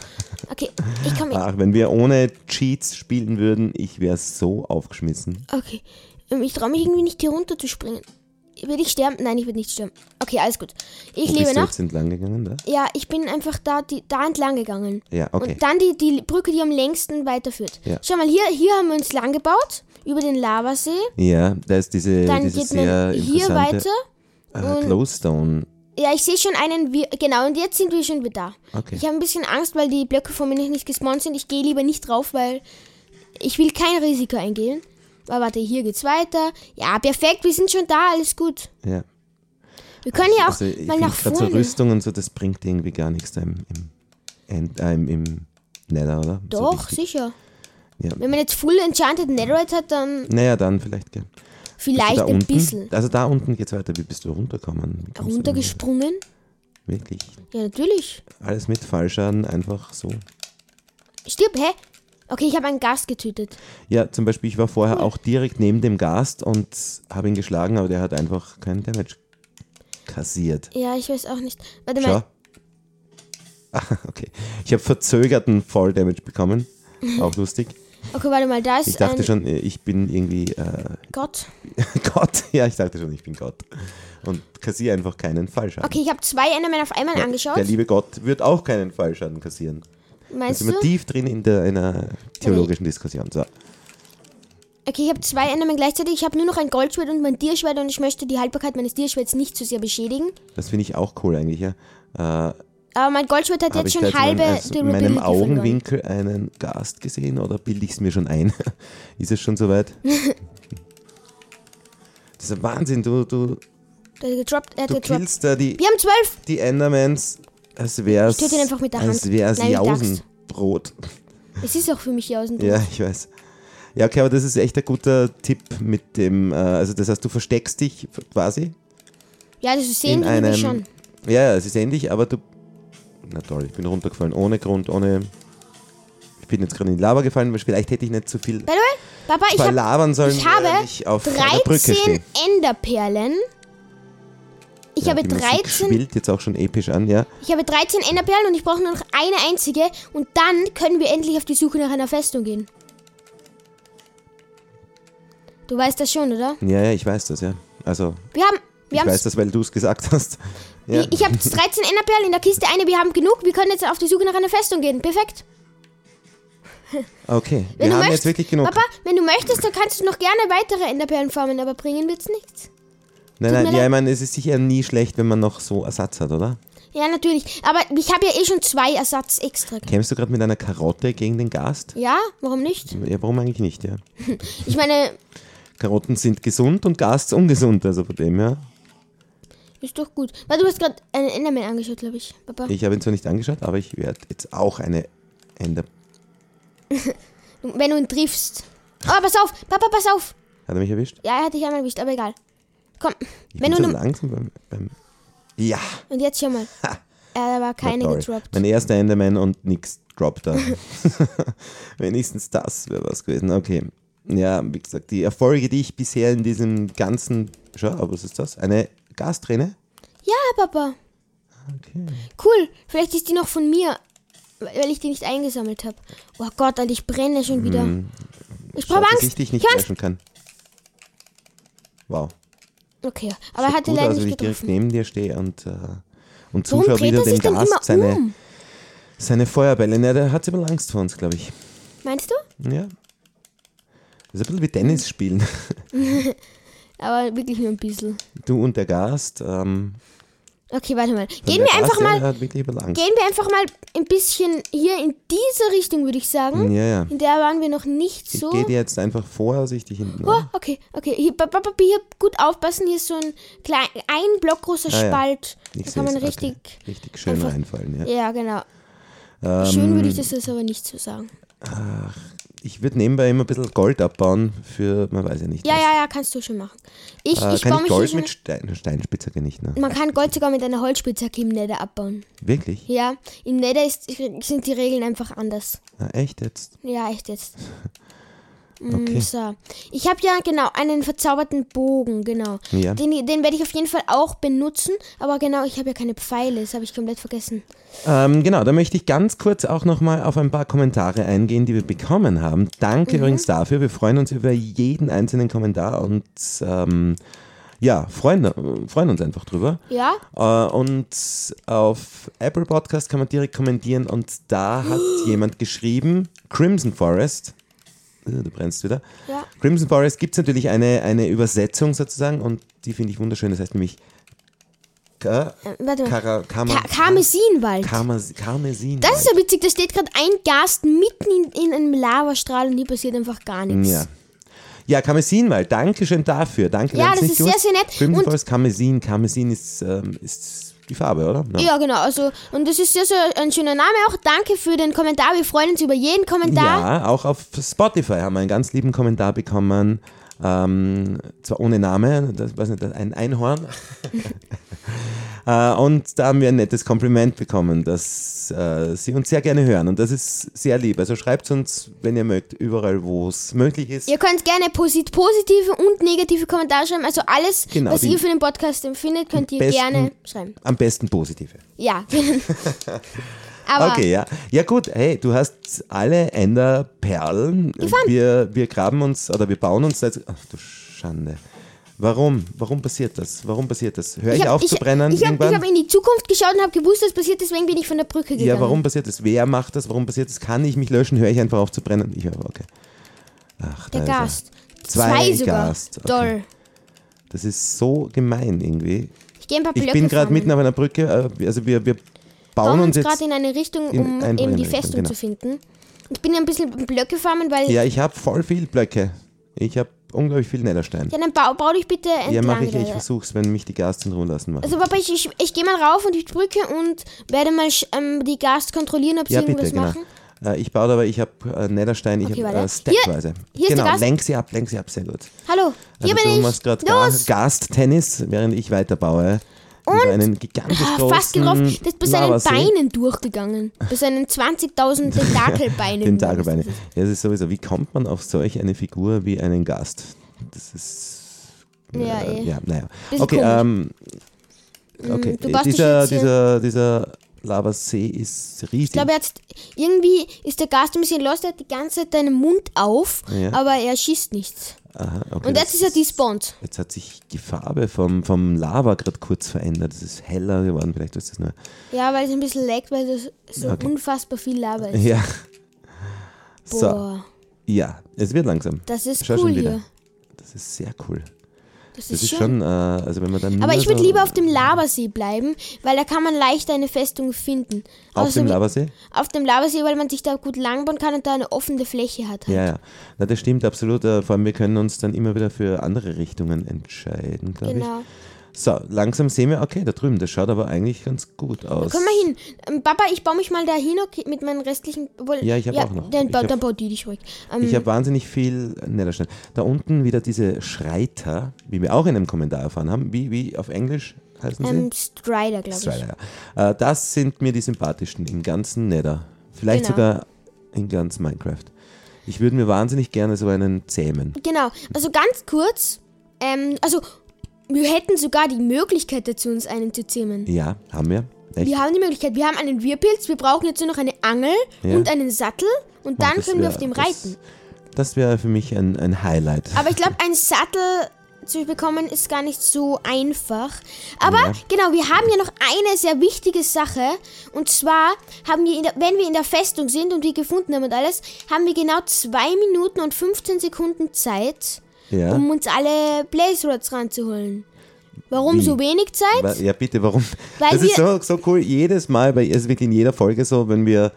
Okay, ich kann mich. Ach, wenn wir ohne Cheats spielen würden, ich wäre so aufgeschmissen. Okay, ähm, ich traue mich irgendwie nicht hier runter zu springen. Will ich sterben? Nein, ich will nicht sterben. Okay, alles gut. Ich Wo lebe bist du noch. jetzt entlang gegangen, da? Ja, ich bin einfach da, die, da entlang gegangen. Ja, okay. Und dann die, die Brücke, die am längsten weiterführt. Ja. Schau mal, hier, hier haben wir uns lang gebaut, über den Lavasee. Ja, da ist diese, Dann diese geht sehr man hier weiter. äh, Glowstone. Ja, ich sehe schon einen, Wir- genau, und jetzt sind wir schon wieder da. Okay. Ich habe ein bisschen Angst, weil die Blöcke vor mir noch nicht gespawnt sind. Ich gehe lieber nicht drauf, weil ich will kein Risiko eingehen. Aber warte, hier geht's weiter. Ja, perfekt, wir sind schon da, alles gut. Ja. Wir können ja auch Also mal nach gerade so vorne. Rüstung und so, das bringt irgendwie gar nichts da im, im, End, äh, im, im Nether, oder? So Doch, richtig. sicher. Ja. Wenn man jetzt Full Enchanted Netherite hat, dann Naja, dann vielleicht, gell. Bist vielleicht ein unten? bisschen. Also da unten geht's weiter. Wie bist du runtergekommen? Runtergesprungen? Wirklich. Ja, natürlich. Alles mit Fallschaden, einfach so. Stirb, hä? Okay, ich habe einen Gast getötet. Ja, zum Beispiel, ich war vorher auch direkt neben dem Gast und habe ihn geschlagen, aber der hat einfach keinen Damage kassiert. Ja, ich weiß auch nicht. Warte Schau. mal. Ah, okay. Ich habe verzögerten Fall Damage bekommen. Auch lustig. Okay, warte mal, da ist Ich dachte schon, äh, ich bin irgendwie äh, Gott. Gott. Ja, ich dachte schon, ich bin Gott. Und kassiere einfach keinen Fallschaden. Okay, ich habe zwei Endermen auf einmal angeschaut. Der liebe Gott wird auch keinen Fallschaden kassieren. Meinst sind wir du? tief drin in der, einer theologischen Diskussion. So. Okay, ich habe zwei Endermen gleichzeitig. Ich habe nur noch ein Goldschwert und mein Tierschwert und ich möchte die Haltbarkeit meines Tierschwerts nicht zu sehr beschädigen. Das finde ich auch cool eigentlich, ja. Äh, Aber mein Goldschwert hat Habe jetzt ich da schon jetzt halbe meinem, also in meinem Durability verloren. Augenwinkel einen Gast gesehen oder bilde ich es mir schon ein? Ist es schon soweit? das ist ein Wahnsinn, du, du, Der hat gedroppt, er hat du gedroppt. killst da die, Wir haben zwölf! die Endermans, als wär's, Ich töte ihn einfach mit der Hand. als wär's Nein. Jausenbrot. Es ist auch für mich Jausen. Ja, ich weiß. Ja, okay, aber das ist echt ein guter Tipp mit dem, äh, also das heißt, du versteckst dich quasi ja, das in wir einem, schon. ja, ja, es ist ähnlich, aber du, na toll, ich bin runtergefallen, ohne Grund, ohne, ich bin jetzt gerade in die Lava gefallen, weil vielleicht hätte ich nicht zu viel By the way, Papa, ich habe verlabern sollen, ich habe ich auf einer Brücke 13 stehe. Enderperlen. Ich habe die Musik 13 schwillt jetzt auch schon episch an, ja. Ich habe 13 Enderperlen und ich brauche nur noch eine einzige und dann können wir endlich auf die Suche nach einer Festung gehen. Du weißt das schon, oder? Ja, ja, ich weiß das, ja. Also, Wir haben wir ich weiß das, weil du es gesagt hast. Ja. ich, ich habe 13 Enderperlen in der Kiste, eine, wir haben genug, wir können jetzt auf die Suche nach einer Festung gehen. Perfekt. Okay, Wenn wir du haben möchtest, jetzt wirklich genug. Papa, wenn du möchtest, dann kannst du noch gerne weitere Enderperlen farmen, aber bringen wird's nichts. Nein, nein, ja, ich meine, es ist sicher nie schlecht, wenn man noch so Ersatz hat, oder? Ja, natürlich. Aber ich habe ja eh schon zwei Ersatz extra. Kämpfst du gerade mit einer Karotte gegen den Gast? Ja, warum nicht? Ja, warum eigentlich nicht, ja? Ich meine, Karotten sind gesund und Gast ungesund, also von dem, ja. ist doch gut. Weil du hast gerade einen Enderman angeschaut, glaube ich, Papa. Ich habe ihn zwar nicht angeschaut, aber ich werde jetzt auch eine Ender. Wenn du ihn triffst. Oh, pass auf, Papa, pass auf. Hat er mich erwischt? Ja, er hat dich einmal erwischt, aber egal. Komm, Ich wenn du, so ne- langsam beim, beim Ja. Und jetzt schau mal. Er war keine gedroppt. Mein erster Enderman und nix droppt da. Wenigstens das wäre was gewesen. Okay. Ja, wie gesagt, die Erfolge, die ich bisher in diesem ganzen. Schau, aber was ist das? Eine Gasträne? Ja, Papa. Okay. Cool. Vielleicht ist die noch von mir, weil ich die nicht eingesammelt habe. Oh Gott, Alter, ich brenne schon wieder. Ich Schade, brauche dass Angst. ich dich nicht Ich treffen kann. Wow. Okay, aber er Sieht hat die gut leider aus, nicht ich direkt neben dir stehe und, äh, und zuschaue, wie dreht du er dem Gast seine, um? seine Feuerbälle. Na, der hat ein bisschen Angst vor uns, glaube ich. Meinst du? Ja. Das ist ein bisschen wie Tennis spielen. Aber wirklich nur ein bisschen. Du und der Gast. Ähm, Okay, warte mal. Gehen wir einfach mal, gehen wir einfach mal ein bisschen hier in diese Richtung, würde ich sagen. Ja, ja. In der waren wir noch nicht Ich so. gehe dir jetzt einfach vorsichtig hinten. Oh, okay, okay. Hier, gut aufpassen. Hier ist so ein klein, ein Block großer Ah, ja. Spalt. Ich da kann man seh's, okay. richtig. Richtig schön einfach- reinfallen. Ja. Ja, genau. Ähm, Schön würde ich das jetzt aber nicht so sagen. Ich würde nebenbei immer ein bisschen Gold abbauen für, man weiß ja nicht. Ja, was. ja, ja, kannst du schon machen. Ich, Äh, ich kann ich Gold mit. Stein, Steinspitzhacke nicht, ne? Man kann Gold sogar mit einer Holzspitzhacke im Nether abbauen. Wirklich? Ja, im Nether ist, sind die Regeln einfach anders. Ah, echt jetzt? Ja, echt jetzt. Okay. So. Ich habe ja genau einen verzauberten Bogen, genau. Ja. Den, den werde ich auf jeden Fall auch benutzen, aber genau, ich habe ja keine Pfeile, das habe ich komplett vergessen. Ähm, genau, da möchte ich ganz kurz auch nochmal auf ein paar Kommentare eingehen, die wir bekommen haben. Danke übrigens dafür. Wir freuen uns über jeden einzelnen Kommentar und ähm, ja, freuen, freuen uns einfach drüber. Ja? Äh, und auf Apple Podcast kann man direkt kommentieren und da hat jemand geschrieben, Crimson Forest, du brennst wieder. Ja. Crimson Forest gibt es natürlich eine, eine Übersetzung sozusagen und die finde ich wunderschön. Das heißt nämlich Ka Äh, warte mal. Kara, Kama, Ka Karmesinwald. Karmas. Das ist ja witzig, da steht gerade ein Gast mitten in, in einem Lavastrahl und hier passiert einfach gar nichts. ja. Ja, Karmesinwald, danke schön dafür. Danke, Ja, das ist sehr, sehr nett. Crimson Und- Forest, Karmesin. Karmesin ist, ähm, ist die Farbe, oder? Ja, genau. Also, und das ist sehr, sehr ein schöner Name auch. Danke für den Kommentar. Wir freuen uns über jeden Kommentar. Ja, auch auf Spotify haben wir einen ganz lieben Kommentar bekommen. Ähm, zwar ohne Name, das weiß nicht, ein Einhorn. äh, und da haben wir ein nettes Kompliment bekommen, dass äh, Sie uns sehr gerne hören. Und das ist sehr lieb. Also schreibt uns, wenn ihr mögt, überall, wo es möglich ist. Ihr könnt gerne posit positive und negative Kommentare schreiben. Also alles, Genau, was ihr für den Podcast empfindet, könnt ihr besten- gerne schreiben. Am besten positive. Ja. Aber Okay, ja. Ja gut, hey, du hast alle Enderperlen. Wir, wir graben uns oder wir bauen uns seit. Ach du Schande. Warum? Warum passiert das? Warum passiert das? Hör ich, hab- auf zu brennen Ich habe hab in die Zukunft geschaut und habe gewusst, was passiert, deswegen bin ich von der Brücke gegangen. ja, warum passiert das? Wer macht das? Warum passiert das? Kann ich mich löschen? Höre ich einfach auf zu brennen? Ich höre, okay. Ach, Der er. Gast. Zwei Zwei sogar. Gast, okay. Toll. Das ist so gemein irgendwie. Ich gehe ein paar Ich Blöcke bin gerade mitten auf einer Brücke. äh, Also wir, wir bauen uns jetzt. gerade in eine Richtung, um eben die Richtung, Festung genau. zu finden. Ich bin ein bisschen Blöcke farmen, weil Ja, ich habe voll viel Blöcke. Ich habe unglaublich viel Netherstein. Ja, dann bau, bau dich bitte entlang. Ja, mache ich. Ich versuch's, wenn mich die Gast in Ruhe lassen. Mach. also Papa, ich, ich, ich gehe mal rauf und die Brücke und werde mal ähm, die Gast kontrollieren, ob sie ja, irgendwas bitte, genau. machen. Äh, ich baue aber, ich habe äh, Netherstein, ich Okay, habe äh, Stepweise. Hier- hier genau, lenk sie ab, lenk sie ab, sehr gut. Hallo, hier Also bin du ich. machst gerade! Gast-Tennis, während ich weiterbaue. Und einen gigantisch großen fast getroffen. Das ist bei seinen. Beinen durchgegangen. Bei seinen 20.000 Tentakelbeinen. Tentakelbeine. Ja, das ist sowieso, wie kommt man auf solch eine Figur wie einen Gast? Das ist. Ja, äh, eh. ja naja. Bisschen Okay, ähm, okay. dich dieser, dieser, dieser Lavasee ist riesig. Ich glaube, hat, irgendwie ist der Gast ein bisschen lost, er hat die ganze Zeit seinen Mund auf, Ja. aber er schießt nichts. Aha, okay, Und das jetzt ist er despawned. Jetzt hat sich die Farbe vom, vom Lava gerade kurz verändert. Es ist heller geworden, vielleicht ist das nur. Ja, weil es ein bisschen leckt, weil das so Okay. unfassbar viel Lava ist. Ja. So, Boah, ja, es wird langsam. das ist Schau cool schon wieder. hier. Das ist sehr cool. Das, Das ist, ist schon, äh, also wenn man dann. Aber ich würde so lieber auf dem Lavasee bleiben, weil da kann man leichter eine Festung finden. Auf Außer dem Lavasee? Auf dem Lavasee, weil man sich da gut langbauen kann und da eine offene Fläche hat. Ja, ja. Na, das stimmt absolut. Äh, Vor allem, wir können uns dann immer wieder für andere Richtungen entscheiden, glaube Genau. ich. So, langsam sehen wir, okay, da drüben, das schaut aber eigentlich ganz gut aus. Komm mal hin. Ähm, Papa, ich baue mich mal da hin okay, mit meinen restlichen. Obwohl, Ja, ich hab auch noch. Dann, ba hab- dann bau die dich ruhig. Ähm, Ich habe wahnsinnig viel Niederschnitt. Da unten wieder diese Schreiter, wie wir auch in einem Kommentar erfahren haben. Wie, wie auf Englisch heißen sie? ähm, Strider, glaube ich. Strider, ja. Äh, das sind mir die sympathischsten im ganzen Nether. Vielleicht Genau. sogar in ganz Minecraft. Ich würde mir wahnsinnig gerne so einen zähmen. Genau. Also ganz kurz. Ähm, also, wir hätten sogar die Möglichkeit dazu, uns einen zu zähmen. Ja, haben wir. Echt? Wir haben die Möglichkeit. Wir haben einen Wirrpilz. Wir brauchen jetzt nur noch eine Angel Ja. und einen Sattel. Und dann können wir auf dem das- reiten. Das wäre für mich ein, ein Highlight. Aber ich glaube, einen Sattel zu bekommen ist gar nicht so einfach. Aber Ja. genau, wir haben ja noch eine sehr wichtige Sache. Und zwar haben wir, in der, wenn wir in der Festung sind und wir gefunden haben und alles, haben wir genau 2 Minuten und 15 Sekunden Zeit, ja. um uns alle Blaze Rods ranzuholen. Warum Wie? so wenig Zeit? Ja, bitte, warum? Weil das ist so, so cool. Jedes Mal, bei, es ist wirklich in jeder Folge so, wenn wir,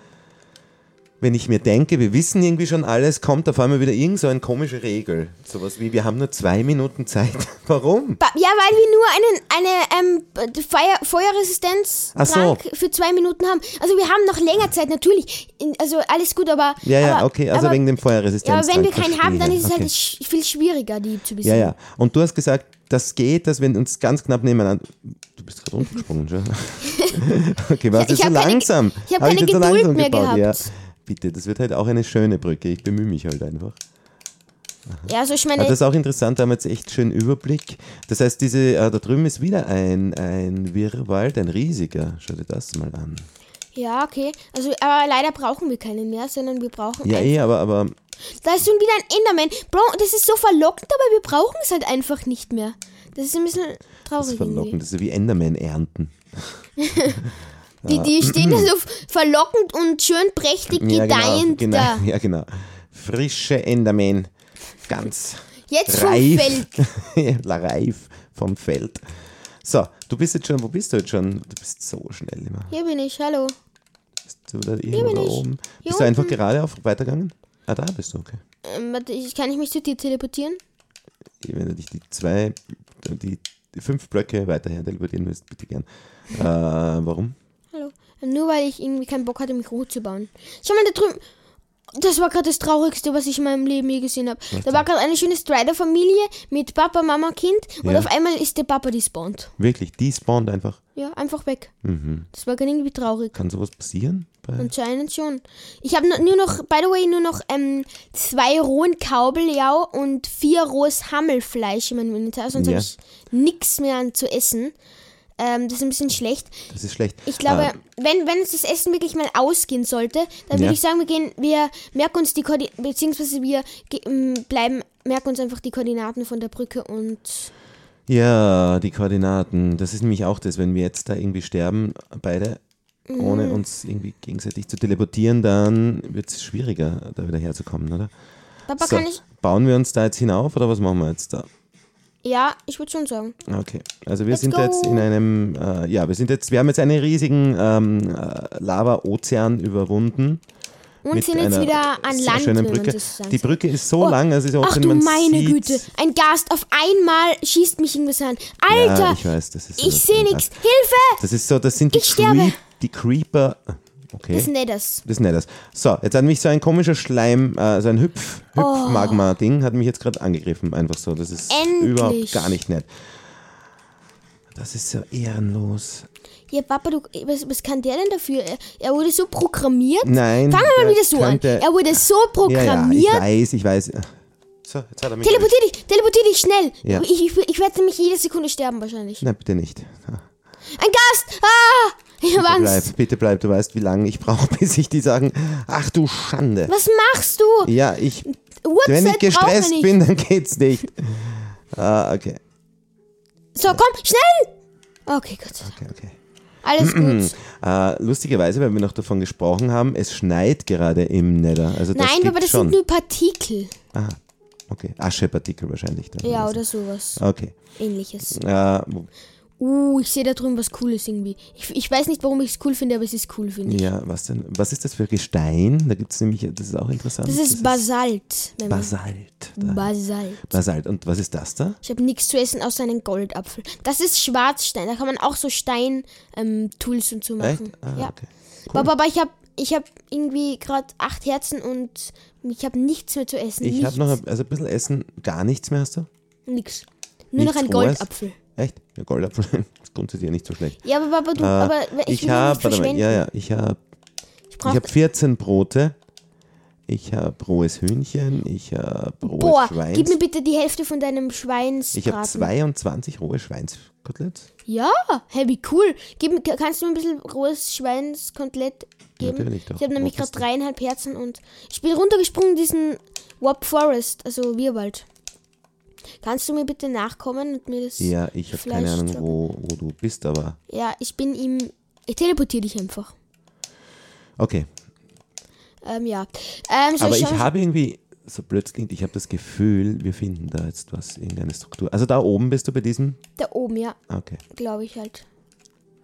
wenn ich mir denke, wir wissen irgendwie schon alles, kommt auf einmal wieder irgend so eine komische Regel. Sowas wie, wir haben nur zwei Minuten Zeit. Warum? Ja, weil wir nur einen, eine ähm, Feuer, Feuerresistenz so. Für zwei Minuten haben. Also wir haben noch länger Zeit, natürlich. Also alles gut, aber. Ja, ja, aber, okay, also aber, wegen dem Feuerresistenz. Ja, aber wenn wir keinen haben, dann ist es okay. halt viel schwieriger, die zu Ja, besiegen. ja. Und du hast gesagt, das geht, dass wir uns ganz knapp nebeneinander. Du bist gerade runtergesprungen, schon. okay, warst Ja, du so keine- langsam? ich hab Hab keine Geduld mehr gebaut? Ja. Bitte, das wird halt auch eine schöne Brücke. Ich bemühe mich halt einfach. Ja, also ich meine, das ist auch interessant, da haben wir jetzt echt schön Überblick. Das heißt, diese, äh, da drüben ist wieder ein, ein Wirrwald, ein riesiger. Schau dir das mal an. ja, okay. Also, aber leider brauchen wir keinen mehr, sondern wir brauchen. Ja, eh, aber, aber Da ist schon wieder ein Enderman. Bro, das ist so verlockend, aber wir brauchen es halt einfach nicht mehr. Das ist ein bisschen das traurig ist verlockend. irgendwie. Das ist wie Enderman ernten. Die, die stehen da so verlockend und schön prächtig Ja, genau, da. genau, ja, genau. Frische Enderman. Ganz Jetzt vom reif. Feld. La reif vom Feld. So, du bist jetzt schon, wo bist du jetzt schon? Du bist so schnell immer. Hier bin ich, hallo. Bist du da irgendwo bin da ich. oben? Hier bist du einfach unten. geradeauf weitergegangen? Ah, da bist du, okay. Ähm, warte, ich, kann ich mich zu dir teleportieren? Wenn du dich die zwei, die, die fünf Blöcke weiterher teleportieren willst, bitte gern. Äh, warum? Nur weil ich irgendwie keinen Bock hatte, mich hochzubauen. Schau mal da drüben. Das war gerade das Traurigste, was ich in meinem Leben je gesehen habe. Da war gerade eine schöne Strider-Familie mit Papa, Mama, Kind und Ja. auf einmal ist der Papa despawned. Wirklich, die spawnt einfach. Ja, einfach weg. Mhm. Das war gerade irgendwie traurig. Kann sowas passieren? Anscheinend schon. Ich habe nur noch, by the way, nur noch ähm, zwei rohen Kaubeljau und vier rohes Hammelfleisch in meinem Inventar, sonst Ja. habe ich nichts mehr an zu essen. Ähm, das ist ein bisschen schlecht. das ist schlecht. Ich glaube, Äh, wenn, wenn uns das Essen wirklich mal ausgehen sollte, dann würde Ja. ich sagen, wir gehen, wir merken uns die Koordinaten, beziehungsweise wir ge- m, bleiben, merken uns einfach die Koordinaten von der Brücke und ja, die Koordinaten. Das ist nämlich auch das, wenn wir jetzt da irgendwie sterben, beide, Mhm. ohne uns irgendwie gegenseitig zu teleportieren, dann wird es schwieriger, da wieder herzukommen, oder? Papa so, kann ich. bauen wir uns da jetzt hinauf oder was machen wir jetzt da? Ja, ich würde schon sagen. Okay, also wir Let's sind go. jetzt in einem, äh, ja, wir sind jetzt, wir haben jetzt einen riesigen ähm, äh, Lava-Ozean überwunden. Und sind jetzt wieder an Land. schönen Brücke. Die. Brücke ist so Oh, lang, also ist auch, Ach du man meine sieht, Güte, ein Gast auf einmal schießt mich irgendwas an. Alter, Ja, ich weiß, das ist. ich sehe nichts. Hilfe! Das ist so, das sind die, Ich sterbe. Creep, die Creeper. Okay. Das ist nicht das. Das ist nicht das. So, jetzt hat mich so ein komischer Schleim, äh, so ein Hüpf, Hüpf-Magma-Ding, hat mich jetzt gerade angegriffen. Einfach so. Das ist Endlich. überhaupt gar nicht nett. Das ist so ehrenlos. Ja, Papa, du, was, was kann der denn dafür? Er, wurde so programmiert. Nein. Fangen wir mal der wieder so an. Er wurde so Ja, ja, programmiert. ich weiß, ich weiß. So, jetzt hat er mich. Teleportier dich, teleportier dich schnell. Ja. Ich, ich, ich werde nämlich jede Sekunde sterben wahrscheinlich. Nein, bitte nicht. Ein Gast! Ah! Bitte bleib, bitte bleib. Du weißt, wie lange ich brauche, bis ich die sagen, ach du Schande. Was machst du? Ja, ich, Uhrzeit wenn ich gestresst bin, dann geht's nicht. Ah, okay, So, komm, schnell! Okay, Dank. okay, okay. Alles gut. Äh, lustigerweise, weil wir noch davon gesprochen haben, es schneit gerade im Nether. Also das Nein, aber das schon. sind nur Partikel. Aha, okay. Aschepartikel wahrscheinlich dann. Ja, so. oder sowas. Okay. Ähnliches. Äh, Uh, ich sehe da drüben was Cooles irgendwie. Ich, ich weiß nicht, warum ich es cool finde, aber es ist cool, finde ich. Ja, was denn? Was ist das für Gestein? Da gibt es nämlich, das ist auch interessant. Das ist Basalt. wenn man- Basalt. Da. Basalt. Basalt. Und was ist das da? Ich habe nichts zu essen außer einen Goldapfel. Das ist Schwarzstein. Da kann man auch so Stein-Tools und so machen. Ah, ja. okay. Aber, aber ich habe ich hab irgendwie gerade acht Herzen und ich habe nichts mehr zu essen. Ich habe noch ein, also ein bisschen Essen, gar nichts mehr hast du? Nix. Nur noch Nichts ein Rohes? Echt? Ja, Goldapfel ist grundsätzlich ja nicht so schlecht. Ja, aber, aber du, Äh, aber ich, ich habe, warte mal, ja, ja, ich habe Ich ich hab 14 Brote. Ich habe rohes Hühnchen, ich habe rohes boah, Schweins. gib mir bitte die Hälfte von deinem Schweinsbraten. ich habe 22 rohe Schweinskoteletts. Ja, hey, wie cool. Gib, kannst du mir ein bisschen rohes Schweinskotelett geben? Natürlich doch. Ich habe nämlich gerade dreieinhalb Herzen und ich bin runtergesprungen in diesen Warp Forest, also Wirwald. Kannst du mir bitte nachkommen und mir das... Ja, ich habe keine Ahnung, wo, wo du bist, aber Ja, ich bin ihm... Ich teleportiere dich einfach. okay. Ähm, ja. Ähm, Aber ich schauen? habe irgendwie, so blöd klingt, ich habe das Gefühl, wir finden da jetzt was, irgendeine Struktur. Also da oben bist du bei diesem? Da oben, ja. Okay. Glaube ich halt.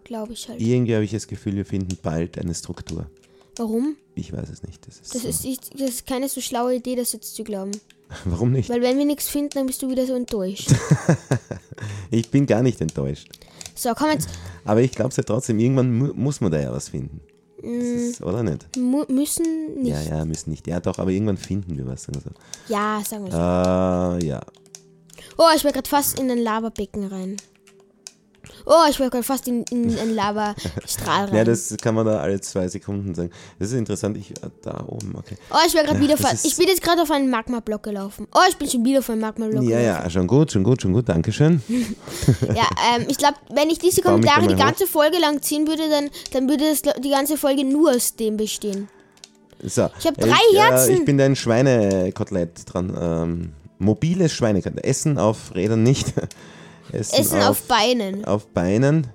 Glaube ich halt. Irgendwie habe ich das Gefühl, wir finden bald eine Struktur. Warum? Ich weiß es nicht. Das ist Das so. ist, ich- das ist keine so schlaue Idee, das jetzt zu glauben. Warum nicht? Weil wenn wir nichts finden, dann bist du wieder so enttäuscht. Ich bin gar nicht enttäuscht. So, komm jetzt. Aber ich glaube es ja trotzdem, irgendwann mu muss man da ja was finden. Mm. ist, oder nicht? Mu müssen nicht. Ja, ja, müssen nicht. Ja, doch, aber irgendwann finden wir was. Sagen wir so. Ja, sagen wir so. Äh, ja. Oh, ich war gerade fast in ein Lavabecken rein. Oh, ich war gerade fast in, in ein Lavastrahl rein. Ja, das kann man da alle zwei Sekunden sagen. Das ist interessant. Ich, äh, da oben, okay. oh, ich war gerade Ja, wieder fast. Ich bin jetzt gerade auf einen Magma-Block gelaufen. Oh, ich bin schon wieder auf einen Magma-Block Ja, gelaufen. ja, schon gut, schon gut, schon gut. Dankeschön. Ja, ähm, ich glaube, wenn ich diese Kommentare die ganze Folge lang ziehen würde, dann, dann würde das, die ganze Folge nur aus dem bestehen. So, Ich hab drei äh, Herzen. ich bin dein Schweinekotelett dran. Ähm, mobiles Schweinekotelett. Essen auf Rädern nicht. Essen, Essen auf, Beinen. auf Beinen.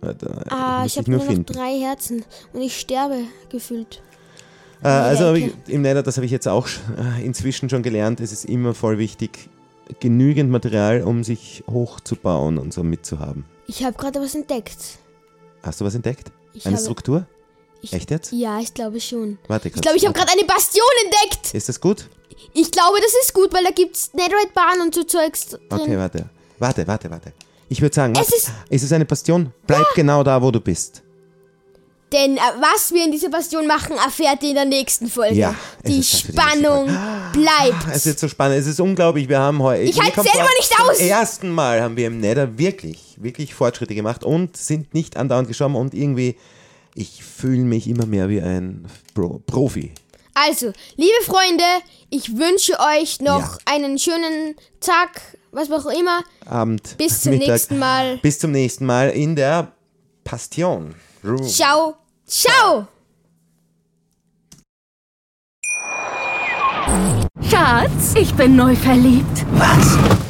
Warte, Ah, ich habe nur nur noch drei Herzen und ich sterbe gefühlt. Äh, also ich, im Nether, das habe ich jetzt auch äh, inzwischen schon gelernt, es ist immer voll wichtig, genügend Material, um sich hochzubauen und so mitzuhaben. Ich habe gerade was entdeckt. Hast du was entdeckt? Ich Eine habe, Struktur? ich, Echt jetzt? Ja, ich glaube schon. Warte Ich kurz. glaube, ich habe gerade eine Bastion entdeckt. Ist das gut? Ich glaube, das ist gut, weil da gibt's Netherite-Bahn und so Zeugs drin. Okay, warte. Warte, warte, warte. Ich würde sagen, Es ist- ist es eine Bastion? Bleib genau da, wo du bist. Denn äh, was wir in dieser Bastion machen, erfährt ihr in der nächsten Folge. Ja, Die für die Spannung bleibt. Es ist so spannend. Es ist unglaublich. Wir haben heute. Ich halte selber nicht aus. Zum ersten Mal haben wir im Nether wirklich, wirklich Fortschritte gemacht und sind nicht andauernd gestorben und irgendwie, ich fühle mich immer mehr wie ein Pro Profi. Also, liebe Freunde, ich wünsche euch noch Ja. einen schönen Tag, was auch immer. Abend. Bis zum Mittag. nächsten Mal. Bis zum nächsten Mal in der Passion. Room. Ciao. Ciao. Schatz, ich bin neu verliebt. Was?